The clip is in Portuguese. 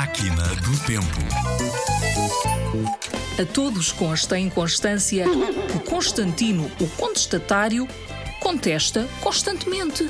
Máquina do Tempo. A todos consta em Constância que Constantino, o contestatário, contesta constantemente.